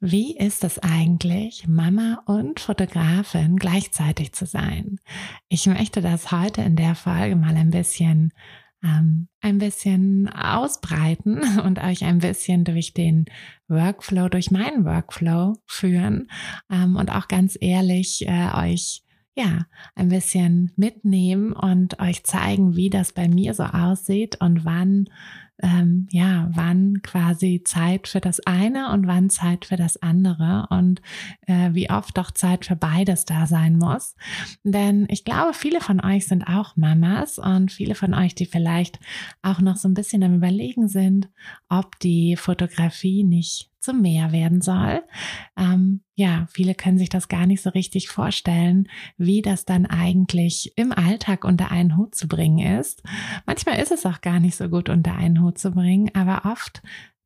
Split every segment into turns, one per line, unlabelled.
Wie ist es eigentlich, Mama und Fotografin gleichzeitig zu sein? Ich möchte das heute in der Folge mal ein bisschen ähm, ein bisschen ausbreiten und euch ein bisschen durch den Workflow, durch meinen Workflow führen ähm, und auch ganz ehrlich äh, euch ja, ein bisschen mitnehmen und euch zeigen, wie das bei mir so aussieht und wann ähm, ja, wann quasi Zeit für das eine und wann Zeit für das andere und äh, wie oft doch Zeit für beides da sein muss. Denn ich glaube, viele von euch sind auch Mamas und viele von euch, die vielleicht auch noch so ein bisschen am Überlegen sind, ob die Fotografie nicht zum Meer werden soll. Ähm, ja, viele können sich das gar nicht so richtig vorstellen, wie das dann eigentlich im Alltag unter einen Hut zu bringen ist. Manchmal ist es auch gar nicht so gut unter einen Hut zu bringen, aber oft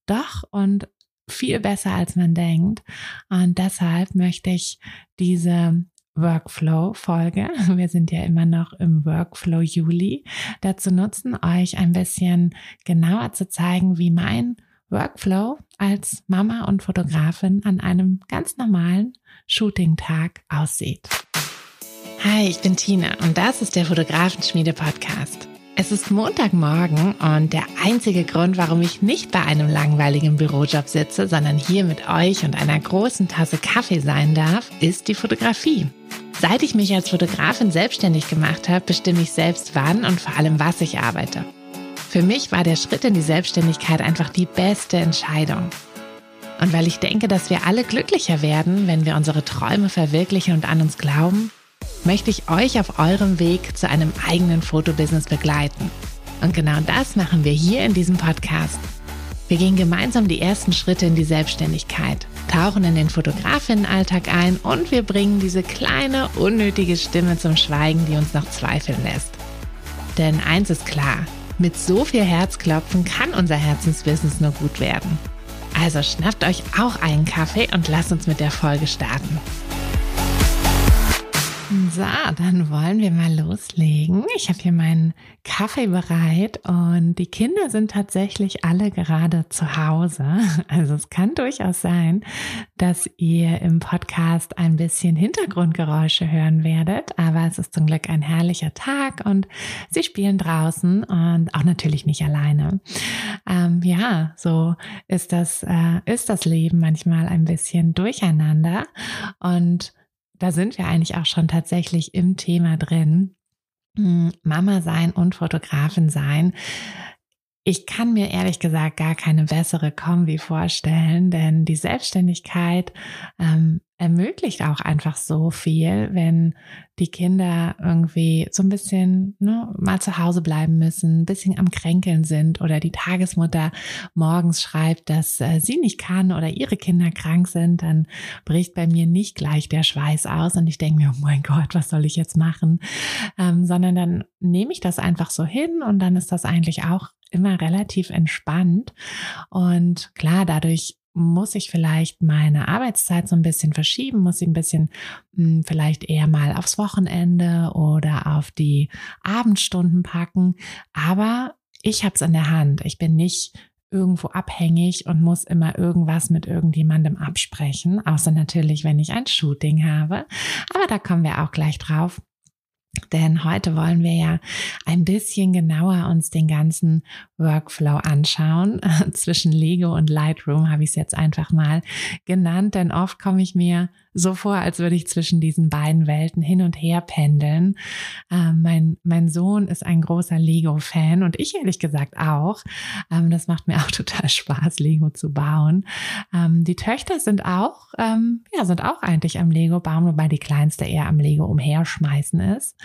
doch und viel besser als man denkt. Und deshalb möchte ich diese Workflow-Folge, wir sind ja immer noch im Workflow Juli, dazu nutzen, euch ein bisschen genauer zu zeigen, wie mein Workflow als Mama und Fotografin an einem ganz normalen Shooting-Tag aussieht. Hi, ich bin Tina und das ist der Fotografenschmiede Podcast. Es ist Montagmorgen und der einzige Grund, warum ich nicht bei einem langweiligen Bürojob sitze, sondern hier mit euch und einer großen Tasse Kaffee sein darf, ist die Fotografie. Seit ich mich als Fotografin selbstständig gemacht habe, bestimme ich selbst wann und vor allem was ich arbeite. Für mich war der Schritt in die Selbstständigkeit einfach die beste Entscheidung. Und weil ich denke, dass wir alle glücklicher werden, wenn wir unsere Träume verwirklichen und an uns glauben, möchte ich euch auf eurem Weg zu einem eigenen Fotobusiness begleiten. Und genau das machen wir hier in diesem Podcast. Wir gehen gemeinsam die ersten Schritte in die Selbstständigkeit, tauchen in den Fotografinnenalltag ein und wir bringen diese kleine, unnötige Stimme zum Schweigen, die uns noch zweifeln lässt. Denn eins ist klar, mit so viel Herzklopfen kann unser Herzensbusiness nur gut werden. Also schnappt euch auch einen Kaffee und lasst uns mit der Folge starten. So, dann wollen wir mal loslegen. Ich habe hier meinen Kaffee bereit und die Kinder sind tatsächlich alle gerade zu Hause. Also es kann durchaus sein, dass ihr im Podcast ein bisschen Hintergrundgeräusche hören werdet, aber es ist zum Glück ein herrlicher Tag und sie spielen draußen und auch natürlich nicht alleine. Ähm, ja, so ist das, äh, ist das Leben manchmal ein bisschen durcheinander und da sind wir eigentlich auch schon tatsächlich im Thema drin. Hm, Mama sein und Fotografin sein. Ich kann mir ehrlich gesagt gar keine bessere Kombi vorstellen, denn die Selbstständigkeit ähm, ermöglicht auch einfach so viel, wenn die Kinder irgendwie so ein bisschen ne, mal zu Hause bleiben müssen, ein bisschen am Kränkeln sind oder die Tagesmutter morgens schreibt, dass äh, sie nicht kann oder ihre Kinder krank sind, dann bricht bei mir nicht gleich der Schweiß aus und ich denke mir, oh mein Gott, was soll ich jetzt machen? Ähm, sondern dann nehme ich das einfach so hin und dann ist das eigentlich auch immer relativ entspannt. Und klar, dadurch muss ich vielleicht meine Arbeitszeit so ein bisschen verschieben, muss ich ein bisschen mh, hm, vielleicht eher mal aufs Wochenende oder auf die Abendstunden packen. Aber ich habe es in der Hand. Ich bin nicht irgendwo abhängig und muss immer irgendwas mit irgendjemandem absprechen, außer natürlich, wenn ich ein Shooting habe. Aber da kommen wir auch gleich drauf. Denn heute wollen wir ja ein bisschen genauer uns den ganzen Workflow anschauen. Zwischen Lego und Lightroom habe ich es jetzt einfach mal genannt, denn oft komme ich mir so vor, als würde ich zwischen diesen beiden Welten hin und her pendeln. Ähm, mein, mein Sohn ist ein großer Lego-Fan und ich ehrlich gesagt auch. Ähm, das macht mir auch total Spaß, Lego zu bauen. Ähm, die Töchter sind auch, ähm, ja, sind auch eigentlich am Lego bauen, wobei die kleinste eher am Lego umherschmeißen ist.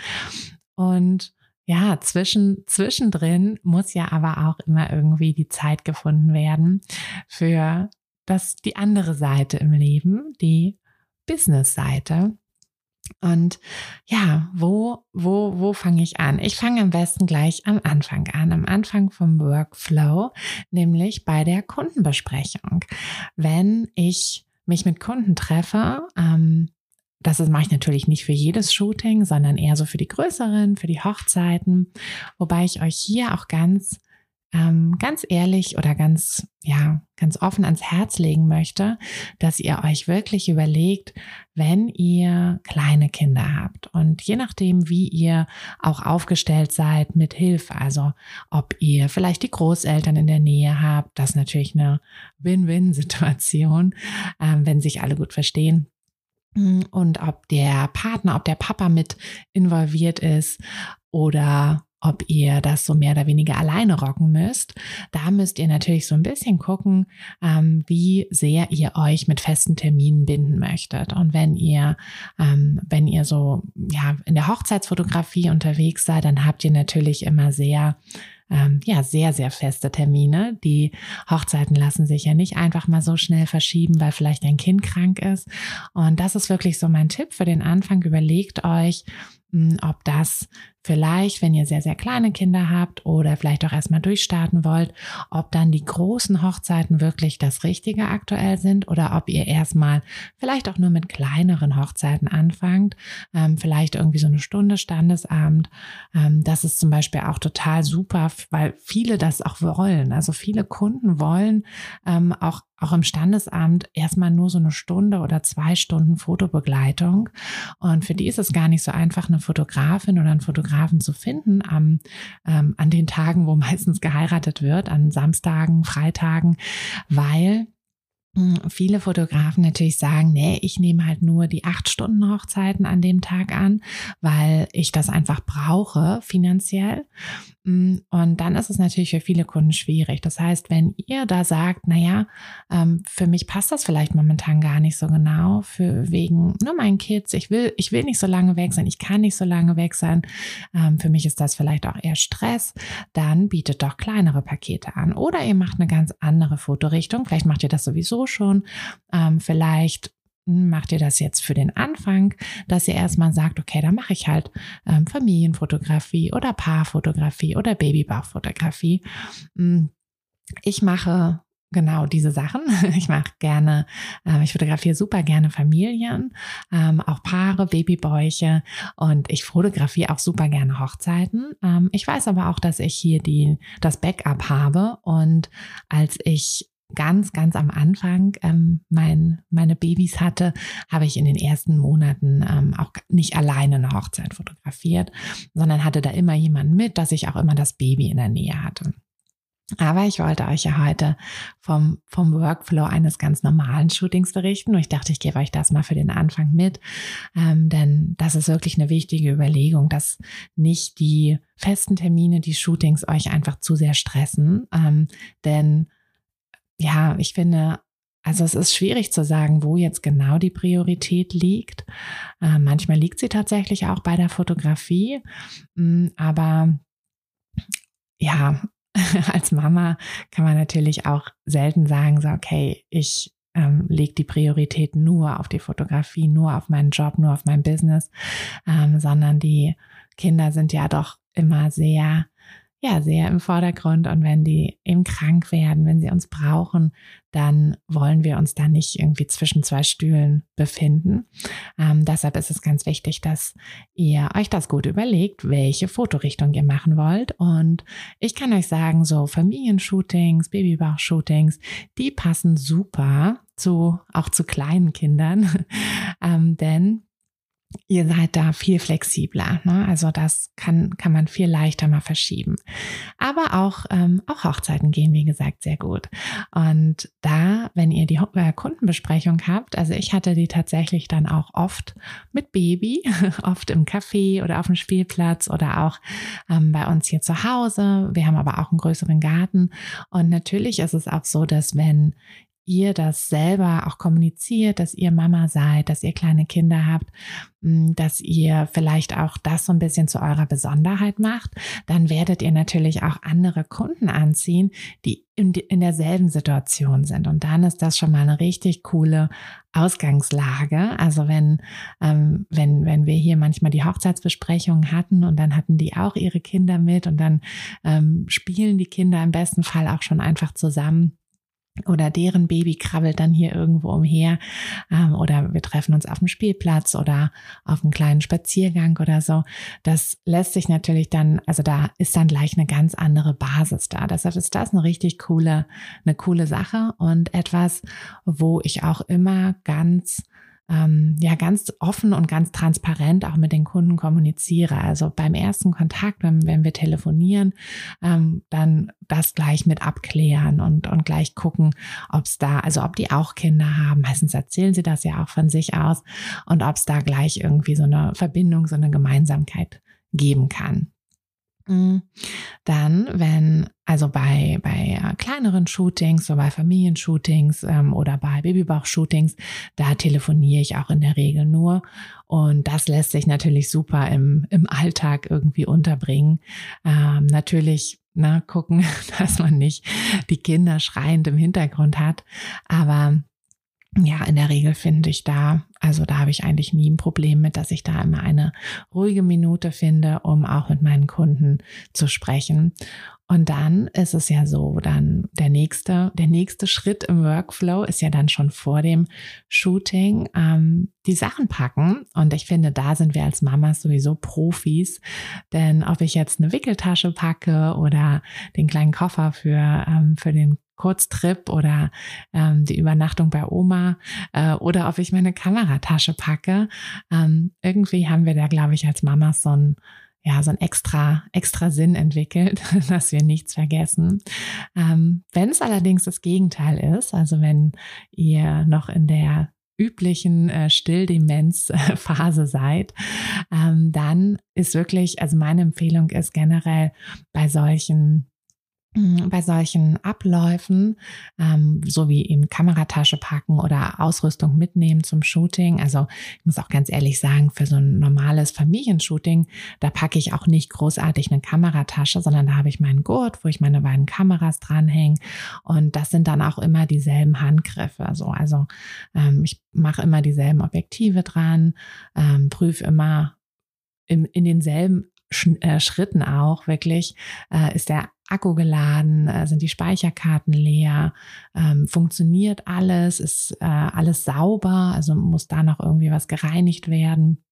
Und ja, zwischen, zwischendrin muss ja aber auch immer irgendwie die Zeit gefunden werden für das, die andere Seite im Leben, die Business-Seite. Und ja, wo, wo, wo fange ich an? Ich fange am besten gleich am Anfang an, am Anfang vom Workflow, nämlich bei der Kundenbesprechung. Wenn ich mich mit Kunden treffe, ähm, das mache ich natürlich nicht für jedes Shooting, sondern eher so für die größeren, für die Hochzeiten, wobei ich euch hier auch ganz ähm, ganz ehrlich oder ganz, ja, ganz offen ans Herz legen möchte, dass ihr euch wirklich überlegt, wenn ihr kleine Kinder habt und je nachdem, wie ihr auch aufgestellt seid mit Hilfe, also ob ihr vielleicht die Großeltern in der Nähe habt, das ist natürlich eine Win-Win-Situation, ähm, wenn sich alle gut verstehen und ob der Partner, ob der Papa mit involviert ist oder ob ihr das so mehr oder weniger alleine rocken müsst. Da müsst ihr natürlich so ein bisschen gucken, ähm, wie sehr ihr euch mit festen Terminen binden möchtet. Und wenn ihr, ähm, wenn ihr so ja in der Hochzeitsfotografie unterwegs seid, dann habt ihr natürlich immer sehr ähm, ja, sehr, sehr feste Termine. Die Hochzeiten lassen sich ja nicht einfach mal so schnell verschieben, weil vielleicht ein Kind krank ist. Und das ist wirklich so mein Tipp für den Anfang. Überlegt euch, hm, ob das vielleicht, wenn ihr sehr, sehr kleine Kinder habt oder vielleicht auch erstmal durchstarten wollt, ob dann die großen Hochzeiten wirklich das Richtige aktuell sind oder ob ihr erstmal vielleicht auch nur mit kleineren Hochzeiten anfangt, ähm, vielleicht irgendwie so eine Stunde Standesabend. Ähm, das ist zum Beispiel auch total super, weil viele das auch wollen. Also viele Kunden wollen ähm, auch auch im Standesamt erstmal nur so eine Stunde oder zwei Stunden Fotobegleitung. Und für die ist es gar nicht so einfach, eine Fotografin oder einen Fotografen zu finden am, ähm, an den Tagen, wo meistens geheiratet wird, an Samstagen, Freitagen, weil viele Fotografen natürlich sagen, nee, ich nehme halt nur die acht Stunden Hochzeiten an dem Tag an, weil ich das einfach brauche finanziell. Hm, und dann ist es natürlich für viele Kunden schwierig. Das heißt, wenn ihr da sagt, naja, ähm, für mich passt das vielleicht momentan gar nicht so genau, für wegen nur meinen Kids, ich will, ich will nicht so lange weg sein, ich kann nicht so lange weg sein, ähm, für mich ist das vielleicht auch eher Stress, dann bietet doch kleinere Pakete an. Oder ihr macht eine ganz andere Fotorichtung. Vielleicht macht ihr das sowieso schon. Ähm, vielleicht macht ihr das jetzt für den Anfang, dass ihr erstmal sagt, okay, dann mache ich halt ähm, Familienfotografie oder Paarfotografie oder Babybauchfotografie. Hm, ich mache genau diese Sachen. Ich mache gerne, äh, ich fotografiere super gerne Familien, ähm, auch Paare, Babybäuche und ich fotografiere auch super gerne Hochzeiten. Ähm, ich weiß aber auch, dass ich hier die, das Backup habe und als ich ganz, ganz am Anfang ähm, mein, meine Babys hatte, habe ich in den ersten Monaten ähm, auch nicht alleine eine Hochzeit fotografiert, sondern hatte da immer jemanden mit, dass ich auch immer das Baby in der Nähe hatte. Aber ich wollte euch ja heute vom, vom Workflow eines ganz normalen Shootings berichten. Und ich dachte, ich gebe euch das mal für den Anfang mit. Ähm, denn das ist wirklich eine wichtige Überlegung, dass nicht die festen Termine, die Shootings euch einfach zu sehr stressen. Ähm, denn ja, ich finde, also es ist schwierig zu sagen, wo jetzt genau die Priorität liegt. Äh, manchmal liegt sie tatsächlich auch bei der Fotografie, mm, aber ja, als Mama kann man natürlich auch selten sagen, so okay, ich ähm, lege die Priorität nur auf die Fotografie, nur auf meinen Job, nur auf mein Business, ähm, sondern die Kinder sind ja doch immer sehr ja sehr im Vordergrund und wenn die eben krank werden, wenn sie uns brauchen, dann wollen wir uns da nicht irgendwie zwischen zwei Stühlen befinden. Ähm, deshalb ist es ganz wichtig, dass ihr euch das gut überlegt, welche Fotorichtung ihr machen wollt. Und ich kann euch sagen, so Familienshootings, Babybauchshootings, die passen super zu auch zu kleinen Kindern, ähm, denn ihr seid da viel flexibler. Ne? Also das kann, kann man viel leichter mal verschieben. Aber auch, ähm, auch Hochzeiten gehen, wie gesagt, sehr gut. Und da, wenn ihr die äh, Kundenbesprechung habt, also ich hatte die tatsächlich dann auch oft mit Baby, oft im Café oder auf dem Spielplatz oder auch ähm, bei uns hier zu Hause. Wir haben aber auch einen größeren Garten. Und natürlich ist es auch so, dass wenn ihr das selber auch kommuniziert, dass ihr Mama seid, dass ihr kleine Kinder habt, mm, dass ihr vielleicht auch das so ein bisschen zu eurer Besonderheit macht, dann werdet ihr natürlich auch andere Kunden anziehen, die in, in derselben Situation sind. Und dann ist das schon mal eine richtig coole Ausgangslage. Also wenn, ähm, wenn, wenn wir hier manchmal die Hochzeitsbesprechungen hatten und dann hatten die auch ihre Kinder mit und dann ähm, spielen die Kinder im besten Fall auch schon einfach zusammen oder deren Baby krabbelt dann hier irgendwo umher ähm, oder wir treffen uns auf dem Spielplatz oder auf einem kleinen Spaziergang oder so. Das lässt sich natürlich dann, also da ist dann gleich eine ganz andere Basis da. Deshalb ist das eine richtig coole, eine coole Sache und etwas, wo ich auch immer ganz ähm, ja ganz offen und ganz transparent auch mit den Kunden kommuniziere. Also beim ersten Kontakt, wenn, wenn wir telefonieren, ähm, dann das gleich mit abklären und, und gleich gucken, ob es da, also ob die auch Kinder haben. Meistens erzählen sie das ja auch von sich aus und ob es da gleich irgendwie so eine Verbindung, so eine Gemeinsamkeit geben kann. Dann, wenn, also bei, bei äh, kleineren Shootings, so bei Familienshootings ähm, oder bei Babybauch-Shootings, da telefoniere ich auch in der Regel nur. Und das lässt sich natürlich super im, im Alltag irgendwie unterbringen. Ähm, natürlich na, ne, gucken, dass man nicht die Kinder schreiend im Hintergrund hat. Aber ja, in der Regel finde ich da, also da habe ich eigentlich nie ein Problem mit, dass ich da immer eine ruhige Minute finde, um auch mit meinen Kunden zu sprechen. Und dann ist es ja so, dann der nächste, der nächste Schritt im Workflow ist ja dann schon vor dem Shooting ähm, die Sachen packen. Und ich finde, da sind wir als Mamas sowieso Profis. Denn ob ich jetzt eine Wickeltasche packe oder den kleinen Koffer für, ähm, für den Kurztrip oder ähm, die Übernachtung bei Oma äh, oder ob ich meine Kameratasche packe. Ähm, irgendwie haben wir da, glaube ich, als Mamas so ein ja, so ein extra, extra Sinn entwickelt, dass wir nichts vergessen. Ähm, wenn es allerdings das Gegenteil ist, also wenn ihr noch in der üblichen äh, Stilldemenzphase seid, ähm, dann ist wirklich, also meine Empfehlung ist generell bei solchen bei solchen Abläufen, ähm, so wie eben Kameratasche packen oder Ausrüstung mitnehmen zum Shooting. Also ich muss auch ganz ehrlich sagen, für so ein normales Familienshooting, da packe ich auch nicht großartig eine Kameratasche, sondern da habe ich meinen Gurt, wo ich meine beiden Kameras dranhänge. Und das sind dann auch immer dieselben Handgriffe. Also, also ähm, ich mache immer dieselben Objektive dran, ähm, prüfe immer in, in denselben äh, Schritten auch wirklich, äh, ist der Akku geladen, äh, sind die Speicherkarten leer, ähm, funktioniert alles, ist äh, alles sauber, also muss da noch irgendwie was gereinigt werden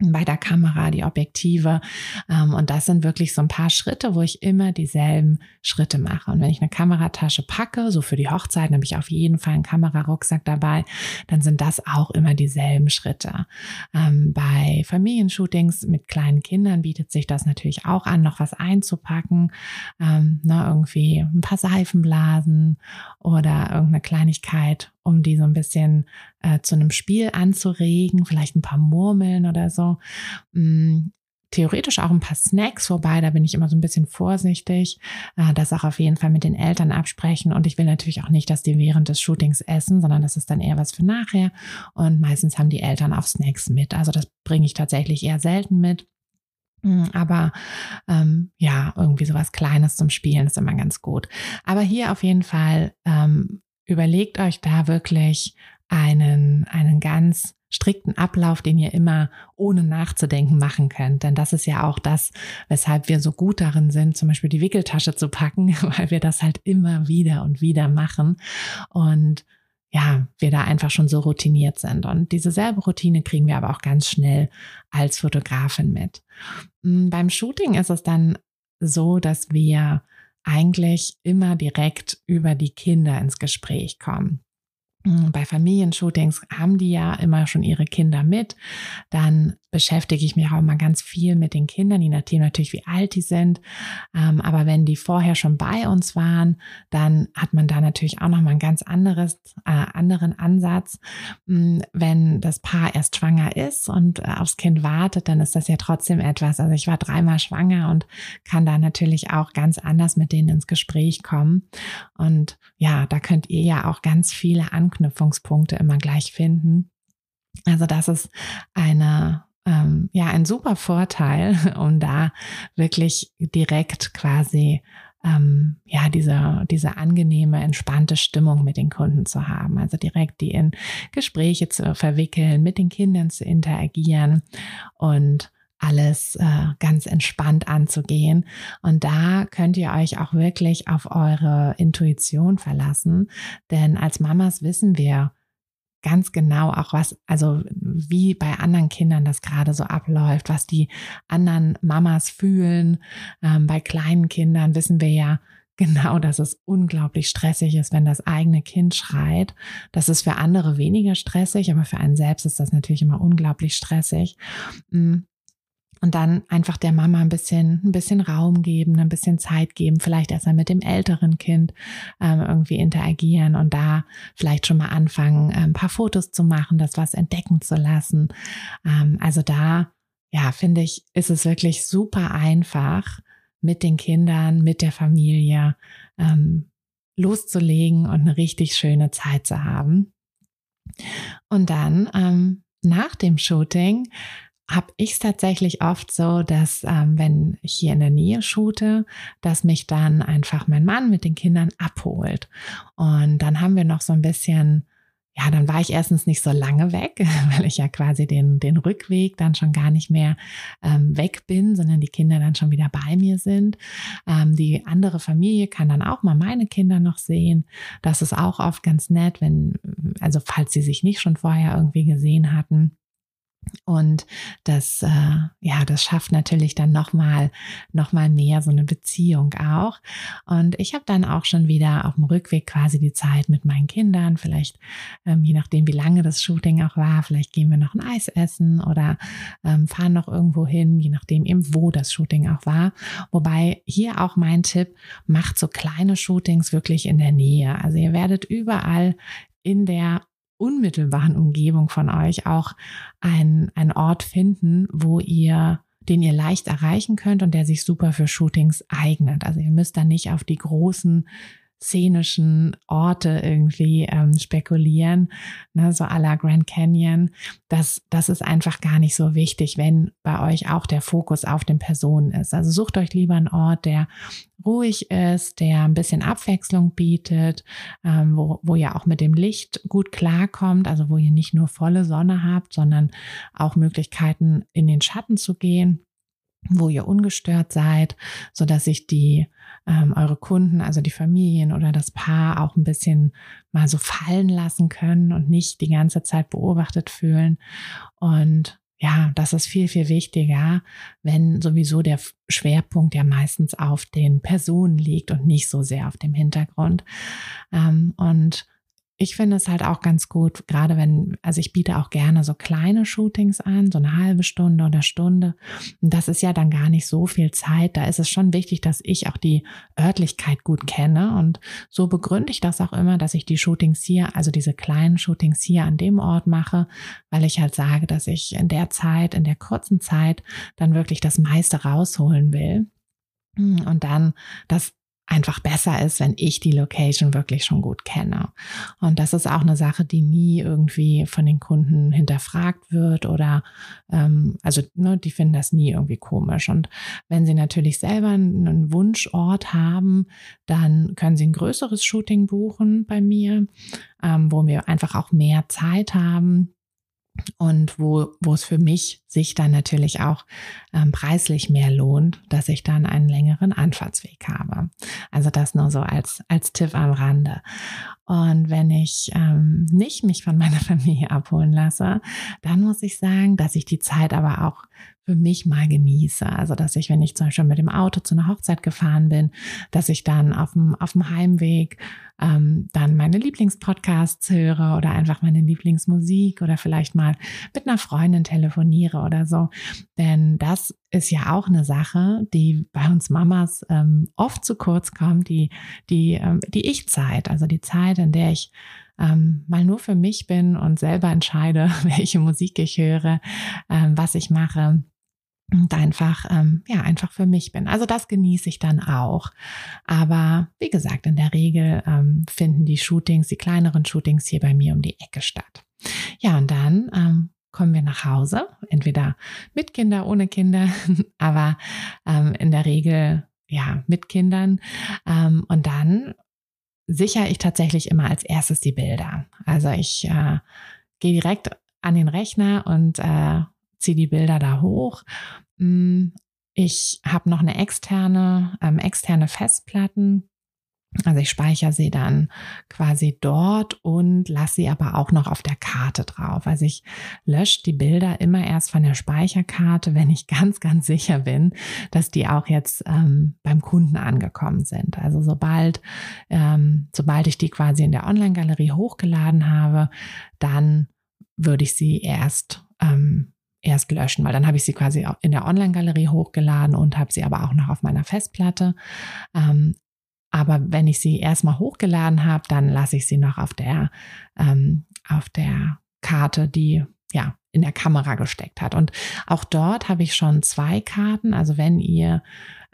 bei der Kamera, die Objektive. Ähm, und das sind wirklich so ein paar Schritte, wo ich immer dieselben Schritte mache. Und wenn ich eine Kameratasche packe, so für die Hochzeit, habe ich auf jeden Fall einen Kamerarucksack dabei, dann sind das auch immer dieselben Schritte. Ähm, bei Familienshootings mit kleinen Kindern bietet sich das natürlich auch an, noch was einzupacken. Ähm, ne, irgendwie ein paar Seifenblasen oder irgendeine Kleinigkeit um die so ein bisschen äh, zu einem Spiel anzuregen, vielleicht ein paar Murmeln oder so. Mm, theoretisch auch ein paar Snacks, wobei da bin ich immer so ein bisschen vorsichtig. Äh, das auch auf jeden Fall mit den Eltern absprechen. Und ich will natürlich auch nicht, dass die während des Shootings essen, sondern das ist dann eher was für nachher. Und meistens haben die Eltern auch Snacks mit. Also das bringe ich tatsächlich eher selten mit. Mm, aber ähm, ja, irgendwie sowas Kleines zum Spielen ist immer ganz gut. Aber hier auf jeden Fall ähm, überlegt euch da wirklich einen, einen ganz strikten Ablauf, den ihr immer ohne nachzudenken machen könnt. Denn das ist ja auch das, weshalb wir so gut darin sind, zum Beispiel die Wickeltasche zu packen, weil wir das halt immer wieder und wieder machen. Und ja, wir da einfach schon so routiniert sind. Und diese selbe Routine kriegen wir aber auch ganz schnell als Fotografin mit. Mm, beim Shooting ist es dann so, dass wir eigentlich immer direkt über die Kinder ins Gespräch kommen. hm, bei Familienshootings haben die ja immer schon ihre Kinder mit. Dann beschäftige ich mich auch mal ganz viel mit den Kindern, je nachdem natürlich, wie alt die sind. Ähm, aber wenn die vorher schon bei uns waren, dann hat man da natürlich auch noch mal ein ganz anderes, äh, anderen Ansatz. Hm, wenn das Paar erst schwanger ist und äh, aufs Kind wartet, dann ist das ja trotzdem etwas. Also ich war dreimal schwanger und kann da natürlich auch ganz anders mit denen ins Gespräch kommen. Und ja, da könnt ihr ja auch ganz viele Anknüpfungspunkte immer gleich finden. Also das ist eine ähm, ja ein super Vorteil, um da wirklich direkt quasi ähm, ja diese diese angenehme entspannte Stimmung mit den Kunden zu haben, also direkt die in Gespräche zu verwickeln, mit den Kindern zu interagieren und alles äh, ganz entspannt anzugehen. Und da könnt ihr euch auch wirklich auf eure Intuition verlassen. Denn als Mamas wissen wir ganz genau auch was, also wie bei anderen Kindern das gerade so abläuft, was die anderen Mamas fühlen. Ähm, bei kleinen Kindern wissen wir ja genau, dass es unglaublich stressig ist, wenn das eigene Kind schreit. Das ist für andere weniger stressig, aber für einen selbst ist das natürlich immer unglaublich stressig. Mm. Und dann einfach der Mama ein bisschen, ein bisschen Raum geben, ein bisschen Zeit geben, vielleicht erstmal mit dem älteren Kind ähm, irgendwie interagieren und da vielleicht schon mal anfangen, äh, ein paar Fotos zu machen, das was entdecken zu lassen. Ähm, also da, ja, finde ich, ist es wirklich super einfach, mit den Kindern, mit der Familie ähm, loszulegen und eine richtig schöne Zeit zu haben. Und dann ähm, nach dem Shooting habe ich es tatsächlich oft so, dass ähm, wenn ich hier in der Nähe shoote, dass mich dann einfach mein Mann mit den Kindern abholt. Und dann haben wir noch so ein bisschen, ja, dann war ich erstens nicht so lange weg, weil ich ja quasi den, den Rückweg dann schon gar nicht mehr ähm, weg bin, sondern die Kinder dann schon wieder bei mir sind. Ähm, die andere Familie kann dann auch mal meine Kinder noch sehen. Das ist auch oft ganz nett, wenn, also falls sie sich nicht schon vorher irgendwie gesehen hatten und das, äh, ja, das schafft natürlich dann nochmal noch mal mehr so eine Beziehung auch. Und ich habe dann auch schon wieder auf dem Rückweg quasi die Zeit mit meinen Kindern. Vielleicht, ähm, je nachdem, wie lange das Shooting auch war, vielleicht gehen wir noch ein Eis essen oder ähm, fahren noch irgendwo hin, je nachdem eben, wo das Shooting auch war. Wobei hier auch mein Tipp, macht so kleine Shootings wirklich in der Nähe. Also ihr werdet überall in der unmittelbaren Umgebung von euch auch ein, ein Ort finden, wo ihr den ihr leicht erreichen könnt und der sich super für Shootings eignet. Also ihr müsst da nicht auf die großen szenischen Orte irgendwie ähm, spekulieren, ne, so à la Grand Canyon. Das, das ist einfach gar nicht so wichtig, wenn bei euch auch der Fokus auf den Personen ist. Also sucht euch lieber einen Ort, der ruhig ist, der ein bisschen Abwechslung bietet, ähm, wo, wo ihr auch mit dem Licht gut klarkommt, also wo ihr nicht nur volle Sonne habt, sondern auch Möglichkeiten in den Schatten zu gehen wo ihr ungestört seid, so dass sich die ähm, eure Kunden, also die Familien oder das Paar auch ein bisschen mal so fallen lassen können und nicht die ganze Zeit beobachtet fühlen. Und ja, das ist viel, viel wichtiger, wenn sowieso der Schwerpunkt ja meistens auf den Personen liegt und nicht so sehr auf dem Hintergrund. Ähm, und ich finde es halt auch ganz gut, gerade wenn, also ich biete auch gerne so kleine Shootings an, so eine halbe Stunde oder Stunde. Und das ist ja dann gar nicht so viel Zeit. Da ist es schon wichtig, dass ich auch die Örtlichkeit gut kenne. Und so begründe ich das auch immer, dass ich die Shootings hier, also diese kleinen Shootings hier an dem Ort mache, weil ich halt sage, dass ich in der Zeit, in der kurzen Zeit dann wirklich das meiste rausholen will. Und dann das einfach besser ist, wenn ich die Location wirklich schon gut kenne. Und das ist auch eine Sache, die nie irgendwie von den Kunden hinterfragt wird oder ähm, also ne, die finden das nie irgendwie komisch. Und wenn sie natürlich selber einen Wunschort haben, dann können sie ein größeres Shooting buchen bei mir, ähm, wo wir einfach auch mehr Zeit haben und wo, wo es für mich sich dann natürlich auch ähm, preislich mehr lohnt, dass ich dann einen längeren Anfahrtsweg habe. Also das nur so als, als Tipp am Rande. Und wenn ich ähm, nicht mich von meiner Familie abholen lasse, dann muss ich sagen, dass ich die Zeit aber auch für mich mal genieße. Also, dass ich, wenn ich zum Beispiel mit dem Auto zu einer Hochzeit gefahren bin, dass ich dann auf dem, auf dem Heimweg ähm, dann meine Lieblingspodcasts höre oder einfach meine Lieblingsmusik oder vielleicht mal mit einer Freundin telefoniere oder so. Denn das ist ja auch eine Sache, die bei uns Mamas ähm, oft zu kurz kommt, die, die, ähm, die Ich-Zeit, also die Zeit, in der ich ähm, mal nur für mich bin und selber entscheide, welche Musik ich höre, ähm, was ich mache und einfach, ähm, ja, einfach für mich bin. Also das genieße ich dann auch. Aber wie gesagt, in der Regel ähm, finden die Shootings, die kleineren Shootings hier bei mir um die Ecke statt. Ja, und dann ähm, kommen wir nach Hause, entweder mit Kinder, ohne Kinder, aber ähm, in der Regel ja mit Kindern. Ähm, und dann sichere ich tatsächlich immer als erstes die Bilder. Also ich äh, gehe direkt an den Rechner und äh, ziehe die Bilder da hoch. Mm, ich habe noch eine externe, ähm, externe Festplatten. Also ich speichere sie dann quasi dort und lasse sie aber auch noch auf der Karte drauf. Also ich lösche die Bilder immer erst von der Speicherkarte, wenn ich ganz, ganz sicher bin, dass die auch jetzt ähm, beim Kunden angekommen sind. Also sobald, ähm, sobald ich die quasi in der Online-Galerie hochgeladen habe, dann würde ich sie erst ähm, erst löschen, weil dann habe ich sie quasi in der Online-Galerie hochgeladen und habe sie aber auch noch auf meiner Festplatte. Ähm, aber wenn ich sie erstmal hochgeladen habe, dann lasse ich sie noch auf der, ähm, auf der Karte, die ja in der Kamera gesteckt hat. Und auch dort habe ich schon zwei Karten. Also wenn ihr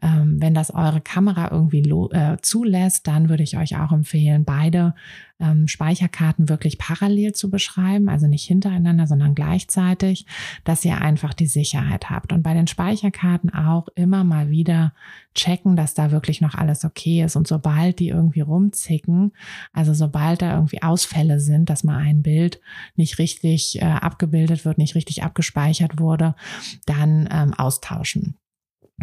ähm, wenn das eure Kamera irgendwie äh, zulässt, dann würde ich euch auch empfehlen, beide ähm, Speicherkarten wirklich parallel zu beschreiben, also nicht hintereinander, sondern gleichzeitig, dass ihr einfach die Sicherheit habt. Und bei den Speicherkarten auch immer mal wieder checken, dass da wirklich noch alles okay ist. Und sobald die irgendwie rumzicken, also sobald da irgendwie Ausfälle sind, dass mal ein Bild nicht richtig äh, abgebildet wird, nicht richtig abgespeichert wurde, dann ähm, austauschen.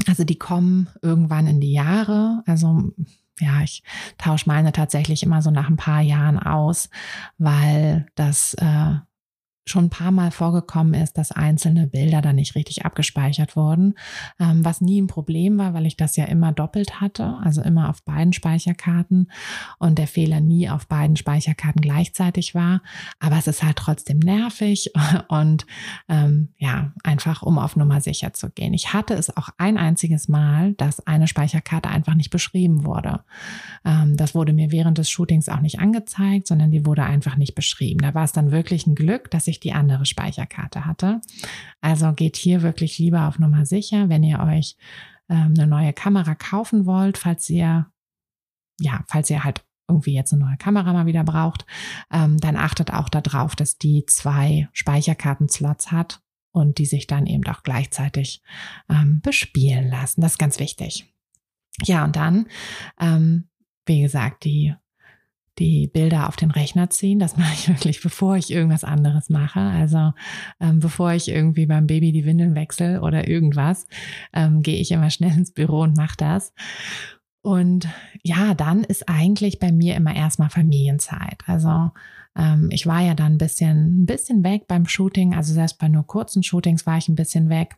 Also die kommen irgendwann in die Jahre. Also ja, ich tausche meine tatsächlich immer so nach ein paar Jahren aus, weil das äh, schon ein paar Mal vorgekommen ist, dass einzelne Bilder dann nicht richtig abgespeichert wurden, ähm, was nie ein Problem war, weil ich das ja immer doppelt hatte, also immer auf beiden Speicherkarten und der Fehler nie auf beiden Speicherkarten gleichzeitig war. Aber es ist halt trotzdem nervig und ähm, ja, einfach um auf Nummer sicher zu gehen. Ich hatte es auch ein einziges Mal, dass eine Speicherkarte einfach nicht beschrieben wurde. Ähm, das wurde mir während des Shootings auch nicht angezeigt, sondern die wurde einfach nicht beschrieben. Da war es dann wirklich ein Glück, dass ich ich die andere Speicherkarte hatte. Also geht hier wirklich lieber auf Nummer sicher, wenn ihr euch ähm, eine neue Kamera kaufen wollt, falls ihr, ja, falls ihr halt irgendwie jetzt eine neue Kamera mal wieder braucht, ähm, dann achtet auch darauf, dass die zwei Speicherkartenslots hat und die sich dann eben auch gleichzeitig ähm, bespielen lassen. Das ist ganz wichtig. Ja, und dann, ähm, wie gesagt, die die Bilder auf den Rechner ziehen. Das mache ich wirklich, bevor ich irgendwas anderes mache. Also ähm, bevor ich irgendwie beim Baby die Windeln wechsle oder irgendwas, ähm, gehe ich immer schnell ins Büro und mache das. Und ja, dann ist eigentlich bei mir immer erstmal Familienzeit. Also ähm, ich war ja dann ein bisschen, ein bisschen weg beim Shooting. Also selbst bei nur kurzen Shootings war ich ein bisschen weg.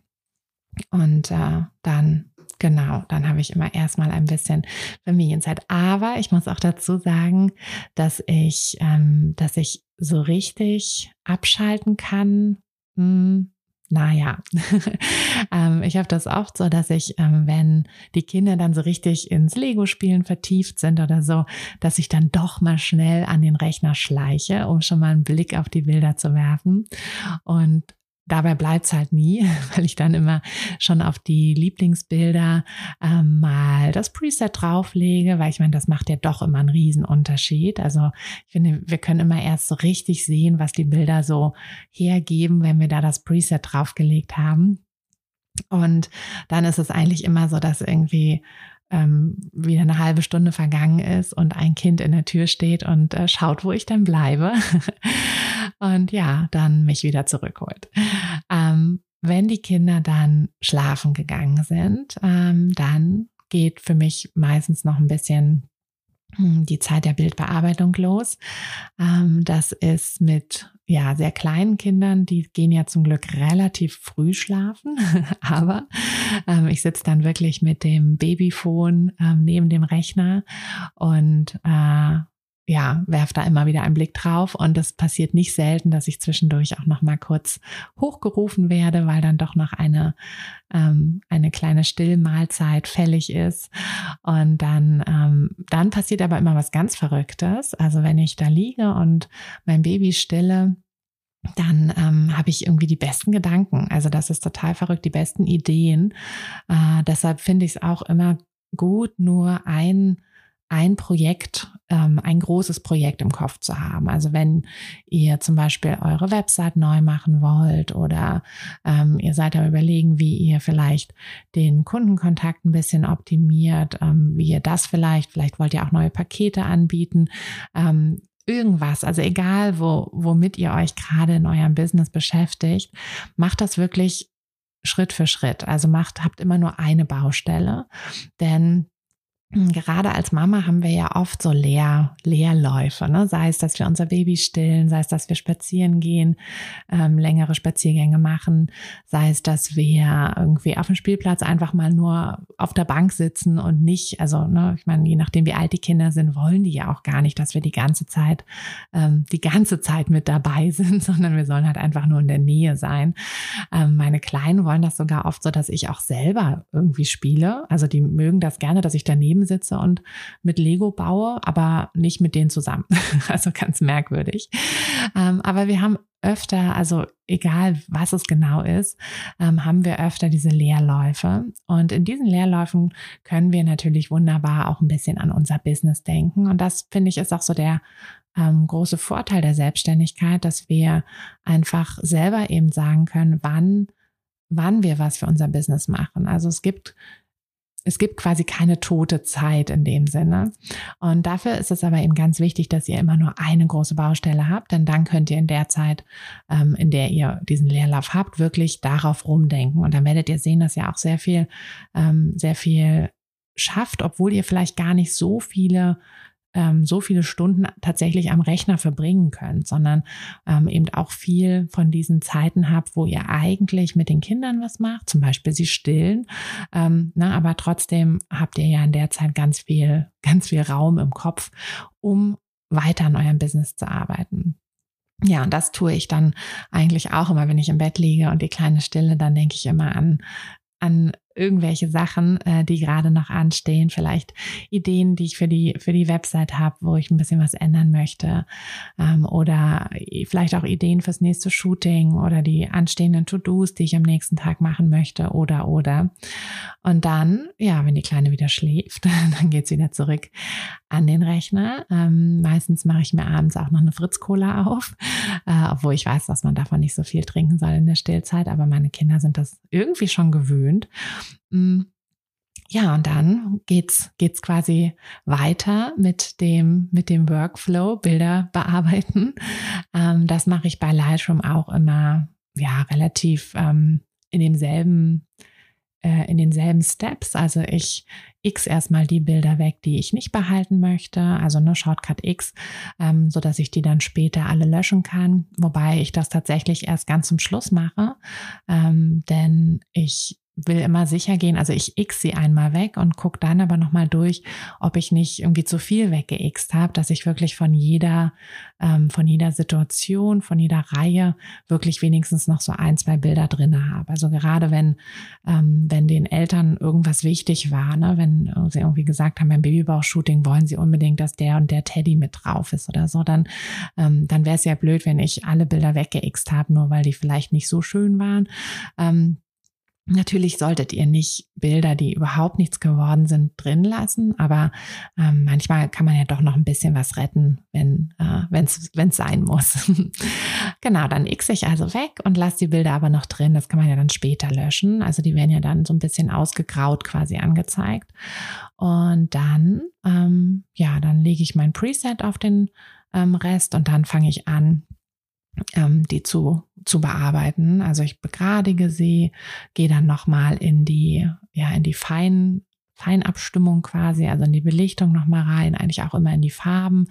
Und äh, dann Genau, dann habe ich immer erstmal ein bisschen Familienzeit. Aber ich muss auch dazu sagen, dass ich, ähm, dass ich so richtig abschalten kann. Hm, naja, ähm, ich habe das oft so, dass ich, ähm, wenn die Kinder dann so richtig ins Lego-Spielen vertieft sind oder so, dass ich dann doch mal schnell an den Rechner schleiche, um schon mal einen Blick auf die Bilder zu werfen. Und dabei bleibt's halt nie, weil ich dann immer schon auf die Lieblingsbilder ähm, mal das Preset drauflege, weil ich meine, das macht ja doch immer einen Riesenunterschied. Also ich finde, wir können immer erst so richtig sehen, was die Bilder so hergeben, wenn wir da das Preset draufgelegt haben. Und dann ist es eigentlich immer so, dass irgendwie ähm, wieder eine halbe Stunde vergangen ist und ein Kind in der Tür steht und äh, schaut, wo ich dann bleibe. und ja, dann mich wieder zurückholt. Ähm, wenn die Kinder dann schlafen gegangen sind, ähm, dann geht für mich meistens noch ein bisschen hm, die Zeit der Bildbearbeitung los. Ähm, das ist mit ja, sehr kleinen Kindern, die gehen ja zum Glück relativ früh schlafen, aber ähm, ich sitze dann wirklich mit dem Babyphone ähm, neben dem Rechner und äh, ja, werf da immer wieder einen Blick drauf und es passiert nicht selten, dass ich zwischendurch auch noch mal kurz hochgerufen werde, weil dann doch noch eine ähm, eine kleine Stillmahlzeit fällig ist und dann ähm, dann passiert aber immer was ganz Verrücktes. Also wenn ich da liege und mein Baby stille, dann ähm, habe ich irgendwie die besten Gedanken. Also das ist total verrückt, die besten Ideen. Äh, deshalb finde ich es auch immer gut, nur ein ein Projekt, ähm, ein großes Projekt im Kopf zu haben. Also wenn ihr zum Beispiel eure Website neu machen wollt oder ähm, ihr seid am überlegen, wie ihr vielleicht den Kundenkontakt ein bisschen optimiert, ähm, wie ihr das vielleicht, vielleicht wollt ihr auch neue Pakete anbieten, ähm, irgendwas, also egal, wo, womit ihr euch gerade in eurem Business beschäftigt, macht das wirklich Schritt für Schritt. Also macht, habt immer nur eine Baustelle, denn gerade als Mama haben wir ja oft so Leer, Leerläufe, ne? sei es, dass wir unser Baby stillen, sei es, dass wir spazieren gehen, ähm, längere Spaziergänge machen, sei es, dass wir irgendwie auf dem Spielplatz einfach mal nur auf der Bank sitzen und nicht, also ne, ich meine, je nachdem wie alt die Kinder sind, wollen die ja auch gar nicht, dass wir die ganze Zeit, ähm, die ganze Zeit mit dabei sind, sondern wir sollen halt einfach nur in der Nähe sein. Ähm, meine Kleinen wollen das sogar oft so, dass ich auch selber irgendwie spiele, also die mögen das gerne, dass ich daneben sitze und mit Lego baue, aber nicht mit denen zusammen. Also ganz merkwürdig. Ähm, aber wir haben öfter, also egal was es genau ist, ähm, haben wir öfter diese Leerläufe. Und in diesen Leerläufen können wir natürlich wunderbar auch ein bisschen an unser Business denken. Und das finde ich ist auch so der ähm, große Vorteil der Selbstständigkeit, dass wir einfach selber eben sagen können, wann wann wir was für unser Business machen. Also es gibt es gibt quasi keine tote Zeit in dem Sinne. Und dafür ist es aber eben ganz wichtig, dass ihr immer nur eine große Baustelle habt, denn dann könnt ihr in der Zeit, ähm, in der ihr diesen Leerlauf habt, wirklich darauf rumdenken. Und dann werdet ihr sehen, dass ihr auch sehr viel, ähm, sehr viel schafft, obwohl ihr vielleicht gar nicht so viele ähm, so viele Stunden tatsächlich am Rechner verbringen könnt, sondern ähm, eben auch viel von diesen Zeiten habt, wo ihr eigentlich mit den Kindern was macht, zum Beispiel sie stillen, ähm, na, ne, aber trotzdem habt ihr ja in der Zeit ganz viel, ganz viel Raum im Kopf, um weiter an eurem Business zu arbeiten. Ja, und das tue ich dann eigentlich auch immer, wenn ich im Bett liege und die kleine Stille, dann denke ich immer an, an irgendwelche Sachen, äh, die gerade noch anstehen, vielleicht Ideen, die ich für die für die Website habe, wo ich ein bisschen was ändern möchte, ähm, oder vielleicht auch Ideen fürs nächste Shooting oder die anstehenden To-dos, die ich am nächsten Tag machen möchte, oder oder. Und dann, ja, wenn die Kleine wieder schläft, dann geht's wieder zurück an den Rechner. Ähm, meistens mache ich mir abends auch noch eine Fritz-Cola auf, äh, obwohl ich weiß, dass man davon nicht so viel trinken soll in der Stillzeit, aber meine Kinder sind das irgendwie schon gewöhnt. Mm, ja, und dann geht's, geht's quasi weiter mit dem, mit dem Workflow, Bilder bearbeiten. Ähm, das mache ich bei Lightroom auch immer, ja, relativ ähm, in demselben, äh, in denselben Steps. Also ich x erstmal die Bilder weg, die ich nicht behalten möchte, also nur Shortcut X, ähm, so dass ich die dann später alle löschen kann. Wobei ich das tatsächlich erst ganz zum Schluss mache, ähm, denn ich will immer sicher gehen, also ich x sie einmal weg und gucke dann aber nochmal durch, ob ich nicht irgendwie zu viel weggeixt habe, dass ich wirklich von jeder, ähm, von jeder Situation, von jeder Reihe wirklich wenigstens noch so ein, zwei Bilder drinne habe. Also gerade wenn, ähm, wenn den Eltern irgendwas wichtig war, ne, wenn sie irgendwie gesagt haben, beim Babybauch-Shooting wollen sie unbedingt, dass der und der Teddy mit drauf ist oder so, dann, ähm, dann wäre es ja blöd, wenn ich alle Bilder weggeixt habe, nur weil die vielleicht nicht so schön waren. Ähm, Natürlich solltet ihr nicht Bilder, die überhaupt nichts geworden sind, drin lassen, aber ähm, manchmal kann man ja doch noch ein bisschen was retten, wenn äh, es sein muss. genau, dann x ich also weg und lasse die Bilder aber noch drin. Das kann man ja dann später löschen. Also die werden ja dann so ein bisschen ausgegraut quasi angezeigt. Und dann, ähm, ja, dann lege ich mein Preset auf den ähm, Rest und dann fange ich an, ähm, die zu, zu bearbeiten. Also ich begradige sie, gehe dann nochmal in die, ja, in die feinen Feinabstimmung quasi, also in die Belichtung nochmal rein, eigentlich auch immer in die Farben.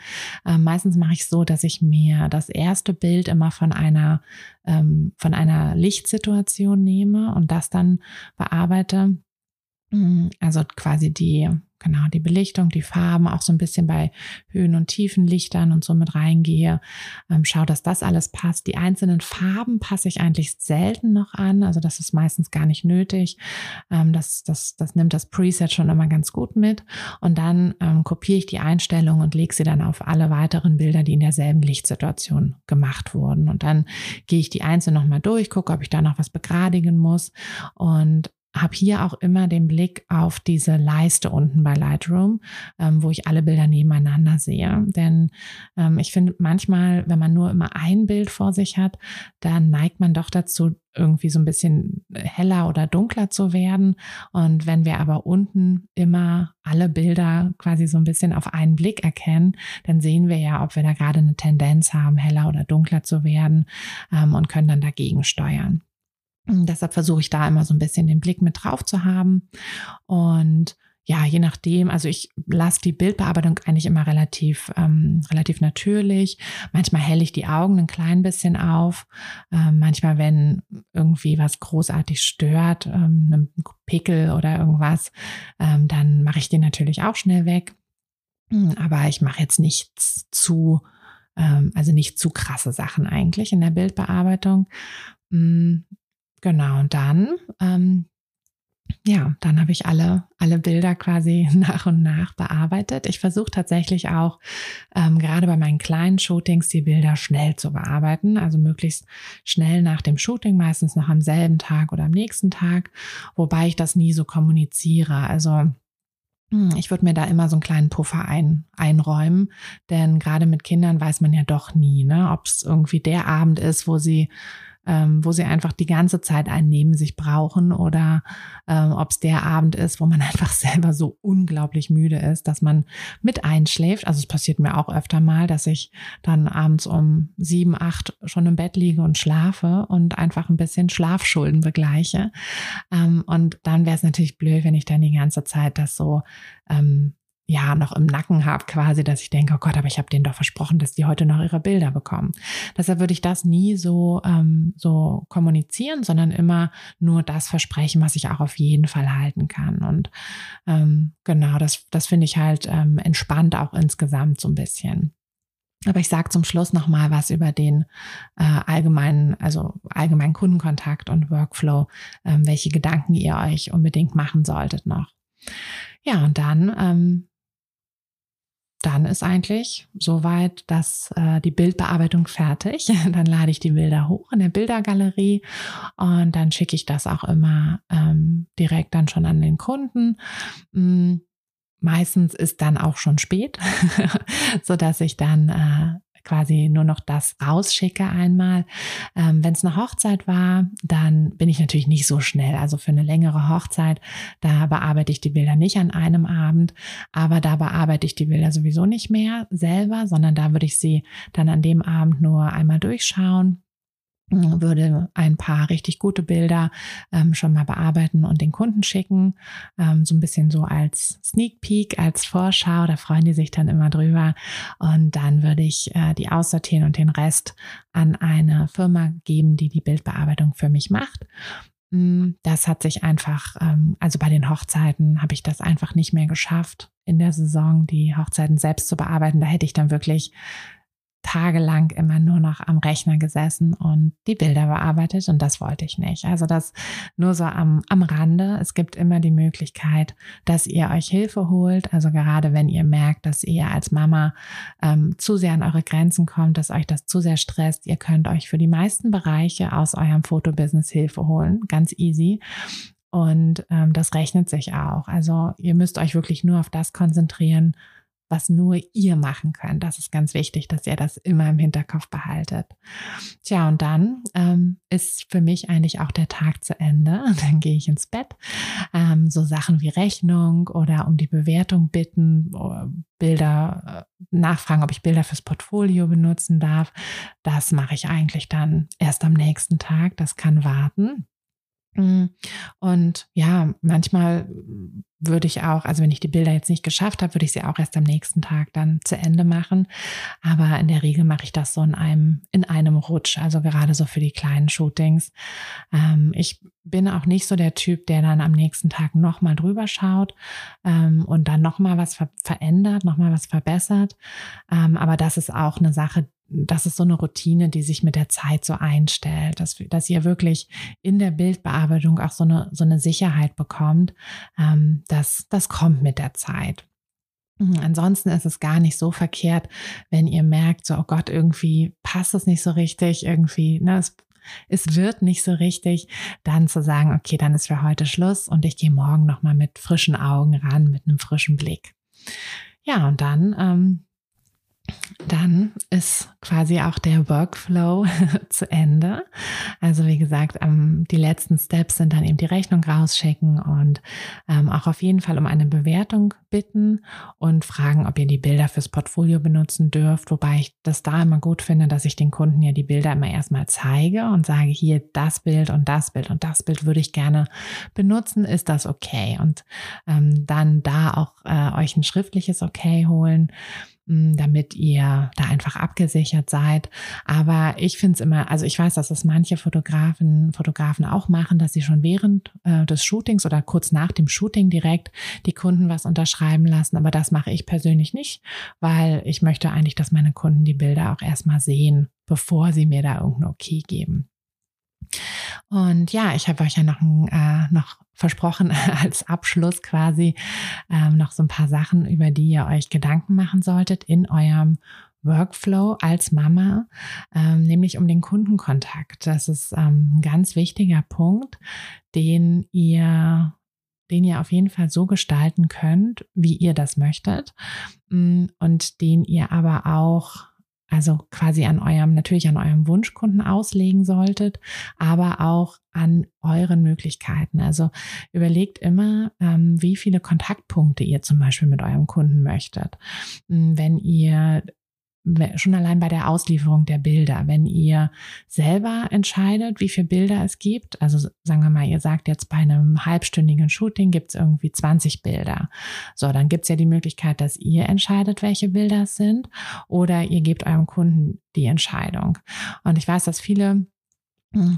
Ähm, meistens mache ich so, dass ich mir das erste Bild immer von einer, ähm, von einer Lichtsituation nehme und das dann bearbeite. Mm, also quasi die genau, die Belichtung, die Farben, auch so ein bisschen bei Höhen- und Tiefenlichtern und so mit reingehe. Ähm, schau, dass das alles passt. Die einzelnen Farben passe ich eigentlich selten noch an. Also das ist meistens gar nicht nötig. Ähm, das, das, das nimmt das Preset schon immer ganz gut mit. Und dann ähm, kopiere ich die Einstellung und lege sie dann auf alle weiteren Bilder, die in derselben Lichtsituation gemacht wurden. Und dann gehe ich die einzeln nochmal durch, gucke, ob ich da noch was begradigen muss. Und habe hier auch immer den Blick auf diese Leiste unten bei Lightroom, ähm, wo ich alle Bilder nebeneinander sehe. Denn ähm, ich finde manchmal, wenn man nur immer ein Bild vor sich hat, dann neigt man doch dazu, irgendwie so ein bisschen heller oder dunkler zu werden. Und wenn wir aber unten immer alle Bilder quasi so ein bisschen auf einen Blick erkennen, dann sehen wir ja, ob wir da gerade eine Tendenz haben, heller oder dunkler zu werden ähm, und können dann dagegen steuern. Deshalb versuche ich da immer so ein bisschen den Blick mit drauf zu haben. Und ja, je nachdem, also ich lasse die Bildbearbeitung eigentlich immer relativ, ähm, relativ natürlich. Manchmal helle ich die Augen ein klein bisschen auf. Ähm, manchmal, wenn irgendwie was großartig stört, ähm, ein Pickel oder irgendwas, ähm, dann mache ich den natürlich auch schnell weg. Hm, aber ich mache jetzt nichts zu, ähm, also nicht zu krasse Sachen eigentlich in der Bildbearbeitung. Genau, und dann, ähm, ja, dann habe ich alle, alle Bilder quasi nach und nach bearbeitet. Ich versuche tatsächlich auch, ähm, gerade bei meinen kleinen Shootings, die Bilder schnell zu bearbeiten, also möglichst schnell nach dem Shooting, meistens noch am selben Tag oder am nächsten Tag, wobei ich das nie so kommuniziere. Also hm, ich würde mir da immer so einen kleinen Puffer ein, einräumen, denn gerade mit Kindern weiß man ja doch nie, ne, ob es irgendwie der Abend ist, wo sie ähm, wo sie einfach die ganze Zeit einen neben sich brauchen oder ähm, ob es der Abend ist, wo man einfach selber so unglaublich müde ist, dass man mit einschläft. Also es passiert mir auch öfter mal, dass ich dann abends um sieben, acht schon im Bett liege und schlafe und einfach ein bisschen Schlafschulden begleiche. Ähm, und dann wäre es natürlich blöd, wenn ich dann die ganze Zeit das so ähm, ja noch im Nacken habe quasi, dass ich denke, oh Gott, aber ich habe denen doch versprochen, dass die heute noch ihre Bilder bekommen. Deshalb würde ich das nie so ähm, so kommunizieren, sondern immer nur das versprechen, was ich auch auf jeden Fall halten kann. Und ähm, genau, das das finde ich halt ähm, entspannt auch insgesamt so ein bisschen. Aber ich sage zum Schluss noch mal was über den äh, allgemeinen, also allgemeinen Kundenkontakt und Workflow, ähm, welche Gedanken ihr euch unbedingt machen solltet noch. Ja, und dann ähm, dann ist eigentlich soweit dass äh, die Bildbearbeitung fertig. Dann lade ich die Bilder hoch in der Bildergalerie und dann schicke ich das auch immer ähm, direkt dann schon an den Kunden. Mm, meistens ist dann auch schon spät, so dass ich dann äh, quasi nur noch das rausschicke einmal. Ähm, Wenn es eine Hochzeit war, dann bin ich natürlich nicht so schnell. Also für eine längere Hochzeit, da bearbeite ich die Bilder nicht an einem Abend, aber da bearbeite ich die Bilder sowieso nicht mehr selber, sondern da würde ich sie dann an dem Abend nur einmal durchschauen würde ein paar richtig gute Bilder ähm, schon mal bearbeiten und den Kunden schicken. Ähm, so ein bisschen so als Sneak Peek, als Vorschau. Da freuen die sich dann immer drüber. Und dann würde ich äh, die aussortieren und den Rest an eine Firma geben, die die Bildbearbeitung für mich macht. Mm, das hat sich einfach, ähm, also bei den Hochzeiten habe ich das einfach nicht mehr geschafft, in der Saison die Hochzeiten selbst zu bearbeiten. Da hätte ich dann wirklich tagelang immer nur noch am Rechner gesessen und die Bilder bearbeitet und das wollte ich nicht. Also das nur so am, am Rande. Es gibt immer die Möglichkeit, dass ihr euch Hilfe holt. Also gerade wenn ihr merkt, dass ihr als Mama ähm, zu sehr an eure Grenzen kommt, dass euch das zu sehr stresst, ihr könnt euch für die meisten Bereiche aus eurem Fotobusiness Hilfe holen. Ganz easy. Und ähm, das rechnet sich auch. Also ihr müsst euch wirklich nur auf das konzentrieren, was nur ihr machen könnt. Das ist ganz wichtig, dass ihr das immer im Hinterkopf behaltet. Tja, und dann ähm, ist für mich eigentlich auch der Tag zu Ende. Dann gehe ich ins Bett. Ähm, so Sachen wie Rechnung oder um die Bewertung bitten, Bilder äh, nachfragen, ob ich Bilder fürs Portfolio benutzen darf. Das mache ich eigentlich dann erst am nächsten Tag. Das kann warten. Mm, und ja, manchmal würde ich auch, also wenn ich die Bilder jetzt nicht geschafft habe, würde ich sie auch erst am nächsten Tag dann zu Ende machen. Aber in der Regel mache ich das so in einem, in einem Rutsch, also gerade so für die kleinen Shootings. Ähm, ich bin auch nicht so der Typ, der dann am nächsten Tag nochmal drüber schaut ähm, und dann nochmal was ver verändert, nochmal was verbessert. Ähm, aber das ist auch eine Sache, das ist so eine Routine, die sich mit der Zeit so einstellt, dass, dass ihr wirklich in der Bildbearbeitung auch so eine, so eine Sicherheit bekommt, ähm, dass das kommt mit der Zeit. Mhm, ansonsten ist es gar nicht so verkehrt, wenn ihr merkt, so, oh Gott, irgendwie passt es nicht so richtig, irgendwie, ne, es, es wird nicht so richtig, dann zu sagen, okay, dann ist für heute Schluss und ich gehe morgen nochmal mit frischen Augen ran, mit einem frischen Blick. Ja, und dann ähm, dann ist quasi auch der Workflow zu Ende. Also wie gesagt, die letzten Steps sind dann eben die Rechnung rausschicken und ähm, auch auf jeden Fall um eine Bewertung bitten und fragen, ob ihr die Bilder fürs Portfolio benutzen dürft. Wobei ich das da immer gut finde, dass ich den Kunden ja die Bilder immer erstmal zeige und sage, hier das Bild und das Bild und das Bild würde ich gerne benutzen. Ist das okay? Und ähm, dann da auch äh, euch ein schriftliches Okay holen damit ihr da einfach abgesichert seid. Aber ich finde es immer, also ich weiß, dass es manche Fotografen, Fotografen auch machen, dass sie schon während äh, des Shootings oder kurz nach dem Shooting direkt die Kunden was unterschreiben lassen. Aber das mache ich persönlich nicht, weil ich möchte eigentlich, dass meine Kunden die Bilder auch erstmal sehen, bevor sie mir da irgendein Okay geben. Und ja, ich habe euch ja noch, äh, noch versprochen als Abschluss quasi ähm, noch so ein paar Sachen, über die ihr euch Gedanken machen solltet in eurem Workflow als Mama, ähm, nämlich um den Kundenkontakt. Das ist ähm, ein ganz wichtiger Punkt, den ihr den ihr auf jeden Fall so gestalten könnt, wie ihr das möchtet mm, und den ihr aber auch also quasi an eurem, natürlich an eurem Wunschkunden auslegen solltet, aber auch an euren Möglichkeiten. Also überlegt immer, ähm, wie viele Kontaktpunkte ihr zum Beispiel mit eurem Kunden möchtet. Hm, wenn ihr schon allein bei der Auslieferung der Bilder, wenn ihr selber entscheidet, wie viele Bilder es gibt, also sagen wir mal, ihr sagt jetzt bei einem halbstündigen Shooting gibt es irgendwie 20 Bilder. So, dann gibt es ja die Möglichkeit, dass ihr entscheidet, welche Bilder es sind oder ihr gebt eurem Kunden die Entscheidung. Und ich weiß, dass viele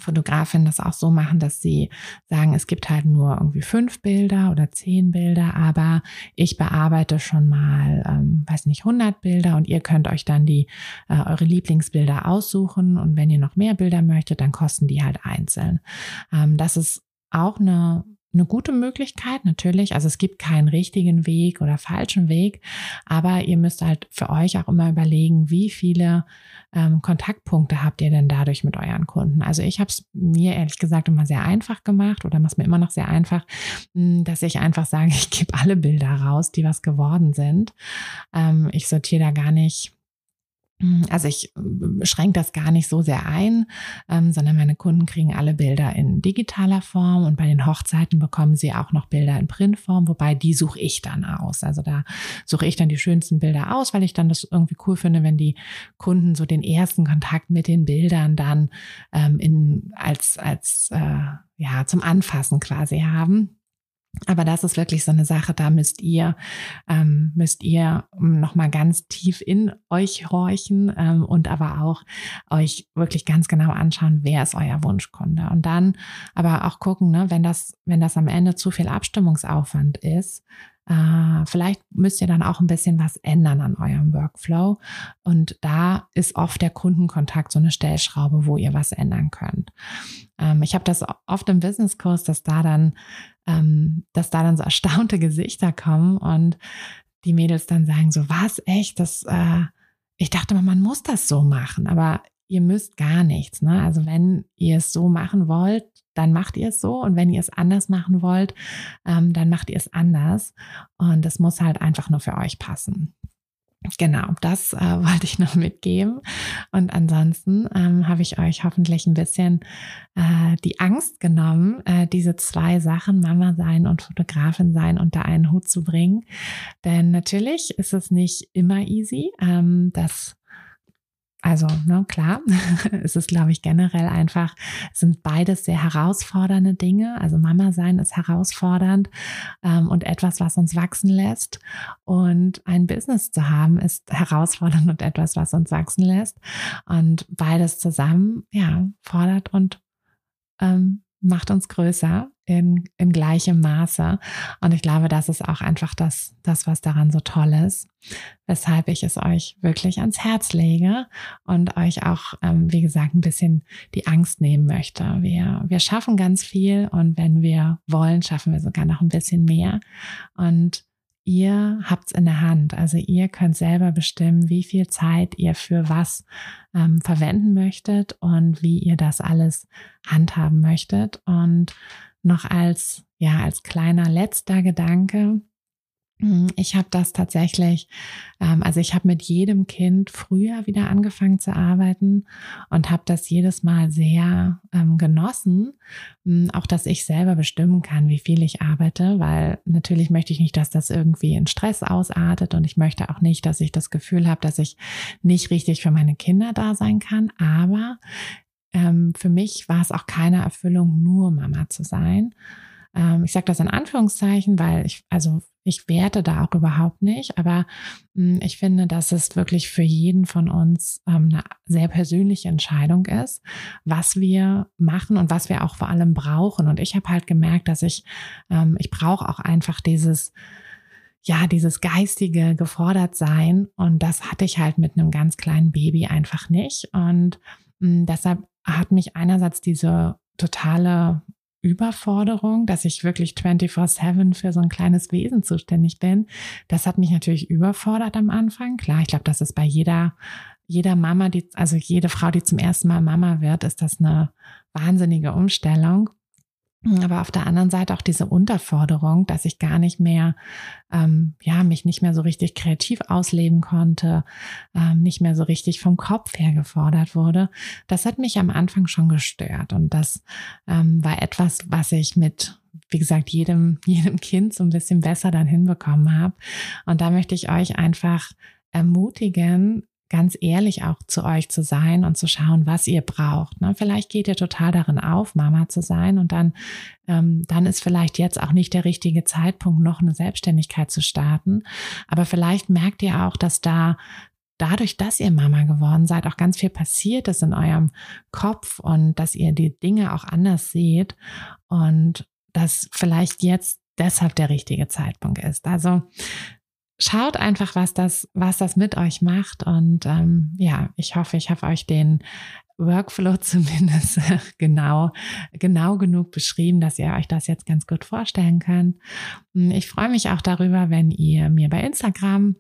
Fotografinnen das auch so machen, dass sie sagen, es gibt halt nur irgendwie fünf Bilder oder zehn Bilder, aber ich bearbeite schon mal, ähm, weiß nicht, 100 Bilder und ihr könnt euch dann die äh, eure Lieblingsbilder aussuchen und wenn ihr noch mehr Bilder möchtet, dann kosten die halt einzeln. Ähm, das ist auch eine eine gute Möglichkeit, natürlich. Also es gibt keinen richtigen Weg oder falschen Weg, aber ihr müsst halt für euch auch immer überlegen, wie viele ähm, Kontaktpunkte habt ihr denn dadurch mit euren Kunden. Also ich habe es mir ehrlich gesagt immer sehr einfach gemacht oder mache es mir immer noch sehr einfach, hm, dass ich einfach sage, ich gebe alle Bilder raus, die was geworden sind. Ähm, ich sortiere da gar nicht also ich äh, schränke das gar nicht so sehr ein, ähm, sondern meine Kunden kriegen alle Bilder in digitaler Form und bei den Hochzeiten bekommen sie auch noch Bilder in Printform, wobei die suche ich dann aus. Also da suche ich dann die schönsten Bilder aus, weil ich dann das irgendwie cool finde, wenn die Kunden so den ersten Kontakt mit den Bildern dann ähm, in als als äh, ja zum Anfassen quasi haben. Aber das ist wirklich so eine Sache, da müsst ihr, ähm, müsst ihr nochmal ganz tief in euch horchen ähm, und aber auch euch wirklich ganz genau anschauen, wer ist euer Wunschkunde. Und dann aber auch gucken, ne, wenn das, wenn das am Ende zu viel Abstimmungsaufwand ist, vielleicht müsst ihr dann auch ein bisschen was ändern an eurem Workflow. Und da ist oft der Kundenkontakt so eine Stellschraube, wo ihr was ändern könnt. Ähm, ich habe das oft im Businesskurs, dass da dann, ähm, dass da dann so erstaunte Gesichter kommen und die Mädels dann sagen so, was echt, das, äh, ich dachte mal, man muss das so machen, aber ihr müsst gar nichts. Ne? Also wenn ihr es so machen wollt, dann macht ihr es so. Und wenn ihr es anders machen wollt, ähm, dann macht ihr es anders. Und das muss halt einfach nur für euch passen. Genau, das äh, wollte ich noch mitgeben. Und ansonsten ähm, habe ich euch hoffentlich ein bisschen äh, die Angst genommen, äh, diese zwei Sachen, Mama sein und Fotografin sein, unter einen Hut zu bringen. Denn natürlich ist es nicht immer easy. Ähm, das also ne, klar, es ist, glaube ich, generell einfach, sind beides sehr herausfordernde Dinge. Also Mama sein ist herausfordernd ähm, und etwas, was uns wachsen lässt. Und ein Business zu haben ist herausfordernd und etwas, was uns wachsen lässt. Und beides zusammen, ja, fordert und ähm, macht uns größer in, in gleichem Maße. Und ich glaube, das ist auch einfach das, das, was daran so toll ist, weshalb ich es euch wirklich ans Herz lege und euch auch, ähm, wie gesagt, ein bisschen die Angst nehmen möchte. Wir, wir schaffen ganz viel und wenn wir wollen, schaffen wir sogar noch ein bisschen mehr. Und ihr habt's in der Hand. Also ihr könnt selber bestimmen, wie viel Zeit ihr für was ähm, verwenden möchtet und wie ihr das alles handhaben möchtet. Und noch als, ja, als kleiner letzter Gedanke, hm, ich habe das tatsächlich, ähm, also ich habe mit jedem Kind früher wieder angefangen zu arbeiten und habe das jedes Mal sehr ähm, genossen, hm, auch dass ich selber bestimmen kann, wie viel ich arbeite, weil natürlich möchte ich nicht, dass das irgendwie in Stress ausartet und ich möchte auch nicht, dass ich das Gefühl habe, dass ich nicht richtig für meine Kinder da sein kann, aber ähm, für mich war es auch keine Erfüllung, nur Mama zu sein. Ähm, ich sage das in Anführungszeichen, weil ich, also ich werte da auch überhaupt nicht, aber mh, hm, ich finde, dass es wirklich für jeden von uns ähm, eine sehr persönliche Entscheidung ist, was wir machen und was wir auch vor allem brauchen. Und ich habe halt gemerkt, dass ich, ähm, ich brauche auch einfach dieses, ja, dieses geistige gefordert sein. Und das hatte ich halt mit einem ganz kleinen Baby einfach nicht. Und mh, hm, deshalb hat mich einerseits diese totale Überforderung, dass ich wirklich 24-7 für so ein kleines Wesen zuständig bin. Das hat mich natürlich überfordert am Anfang. Klar, ich glaube, das ist bei jeder, jeder Mama, die, also jede Frau, die zum ersten Mal Mama wird, ist das eine wahnsinnige Umstellung. Aber auf der anderen Seite auch diese Unterforderung, dass ich gar nicht mehr, ähm, ja, mich nicht mehr so richtig kreativ ausleben konnte, ähm, nicht mehr so richtig vom Kopf her gefordert wurde. Das hat mich am Anfang schon gestört. Und das ähm, war etwas, was ich mit wie gesagt, jedem, jedem Kind so ein bisschen besser dann hinbekommen habe. Und da möchte ich euch einfach ermutigen, ganz ehrlich auch zu euch zu sein und zu schauen, was ihr braucht. Ne? Vielleicht geht ihr total darin auf, Mama zu sein und dann, ähm, dann ist vielleicht jetzt auch nicht der richtige Zeitpunkt, noch eine Selbstständigkeit zu starten. Aber vielleicht merkt ihr auch, dass da dadurch, dass ihr Mama geworden seid, auch ganz viel passiert ist in eurem Kopf und dass ihr die Dinge auch anders seht und dass vielleicht jetzt deshalb der richtige Zeitpunkt ist. Also schaut einfach, was das, was das mit euch macht. Und ähm, ja, ich hoffe, ich habe euch den Workflow zumindest genau, genau genug beschrieben, dass ihr euch das jetzt ganz gut vorstellen könnt. Ich freue mich auch darüber, wenn ihr mir bei Instagram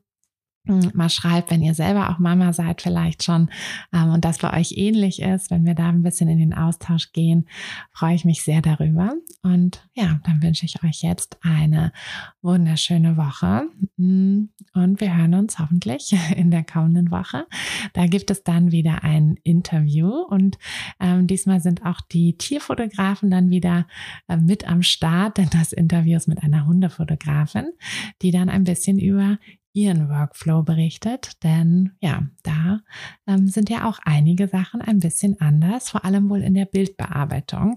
mal schreibt, wenn ihr selber auch Mama seid, vielleicht schon ähm, und das bei euch ähnlich ist, wenn wir da ein bisschen in den Austausch gehen, freue ich mich sehr darüber. Und ja, dann wünsche ich euch jetzt eine wunderschöne Woche hm, und wir hören uns hoffentlich in der kommenden Woche. Da gibt es dann wieder ein Interview und ähm, diesmal sind auch die Tierfotografen dann wieder äh, mit am Start, denn das Interview ist mit einer Hundefotografin, die dann ein bisschen über ihren Workflow berichtet, denn ja, da ähm, sind ja auch einige Sachen ein bisschen anders, vor allem wohl in der Bildbearbeitung.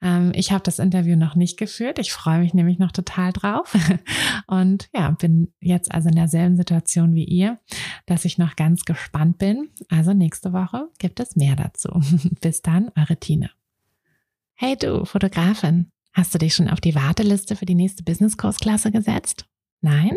Ähm, ich habe das Interview noch nicht geführt, ich freue mich nämlich noch total drauf und ja, bin jetzt also in derselben Situation wie ihr, dass ich noch ganz gespannt bin. Also nächste Woche gibt es mehr dazu. Bis dann, eure Tina. Hey du, Fotografin, hast du dich schon auf die Warteliste für die nächste Business-Kursklasse gesetzt? Nein?